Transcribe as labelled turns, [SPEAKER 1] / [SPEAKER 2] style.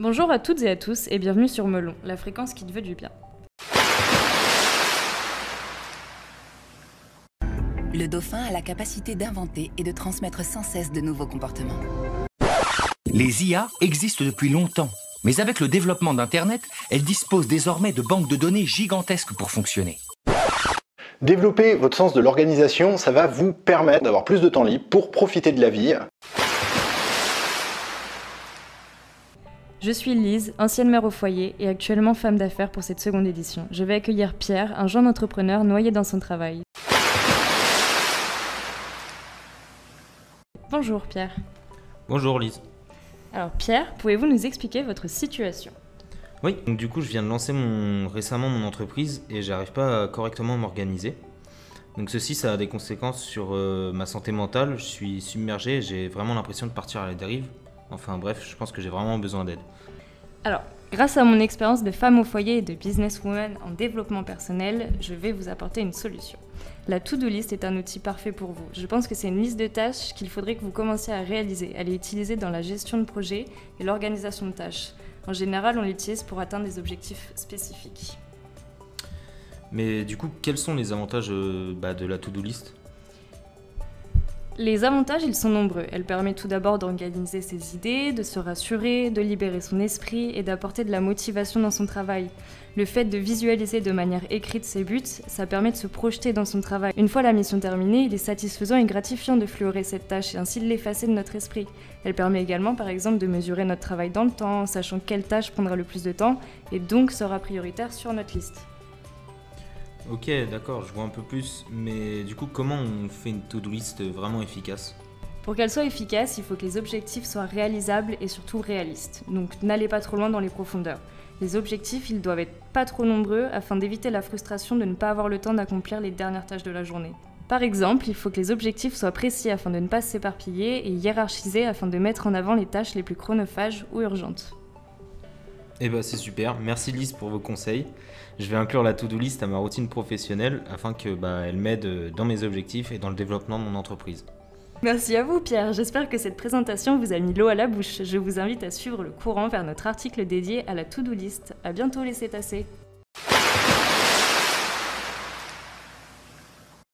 [SPEAKER 1] Bonjour à toutes et à tous et bienvenue sur Melon, la fréquence qui te veut du bien.
[SPEAKER 2] Le dauphin a la capacité d'inventer et de transmettre sans cesse de nouveaux comportements.
[SPEAKER 3] Les IA existent depuis longtemps, mais avec le développement d'Internet, elles disposent désormais de banques de données gigantesques pour fonctionner.
[SPEAKER 4] Développer votre sens de l'organisation, ça va vous permettre d'avoir plus de temps libre pour profiter de la vie.
[SPEAKER 1] Je suis Lise, ancienne mère au foyer et actuellement femme d'affaires pour cette seconde édition. Je vais accueillir Pierre, un jeune entrepreneur noyé dans son travail. Bonjour Pierre.
[SPEAKER 5] Bonjour Lise.
[SPEAKER 1] Alors Pierre, pouvez-vous nous expliquer votre situation?
[SPEAKER 5] Oui, donc du coup je viens de lancer mon, récemment mon entreprise et j'arrive pas à correctement m'organiser. Donc ceci ça a des conséquences sur euh, ma santé mentale, je suis submergé, j'ai vraiment l'impression de partir à la dérive. Enfin bref, je pense que j'ai vraiment besoin d'aide.
[SPEAKER 1] Alors, grâce à mon expérience de femme au foyer et de businesswoman en développement personnel, je vais vous apporter une solution. La to-do list est un outil parfait pour vous. Je pense que c'est une liste de tâches qu'il faudrait que vous commenciez à réaliser. Elle est utilisée dans la gestion de projet et l'organisation de tâches. En général, on l'utilise pour atteindre des objectifs spécifiques.
[SPEAKER 5] Mais du coup, quels sont les avantages euh, bah, de la to-do list?
[SPEAKER 1] Les avantages, ils sont nombreux. Elle permet tout d'abord d'organiser ses idées, de se rassurer, de libérer son esprit et d'apporter de la motivation dans son travail. Le fait de visualiser de manière écrite ses buts, ça permet de se projeter dans son travail. Une fois la mission terminée, il est satisfaisant et gratifiant de fleurer cette tâche et ainsi de l'effacer de notre esprit. Elle permet également par exemple de mesurer notre travail dans le temps, sachant quelle tâche prendra le plus de temps et donc sera prioritaire sur notre liste.
[SPEAKER 5] Ok, d'accord, je vois un peu plus. Mais du coup, comment on fait une to-do list vraiment efficace?
[SPEAKER 1] Pour qu'elle soit efficace, il faut que les objectifs soient réalisables et surtout réalistes. Donc n'allez pas trop loin dans les profondeurs. Les objectifs, ils doivent être pas trop nombreux afin d'éviter la frustration de ne pas avoir le temps d'accomplir les dernières tâches de la journée. Par exemple, il faut que les objectifs soient précis afin de ne pas s'éparpiller et hiérarchisés afin de mettre en avant les tâches les plus chronophages ou urgentes.
[SPEAKER 5] Eh ben c'est super, merci Lise pour vos conseils. Je vais inclure la to-do list à ma routine professionnelle afin que bah, elle m'aide dans mes objectifs et dans le développement de mon entreprise.
[SPEAKER 1] Merci à vous Pierre, j'espère que cette présentation vous a mis l'eau à la bouche. Je vous invite à suivre le courant vers notre article dédié à la to-do list. A bientôt les cétacés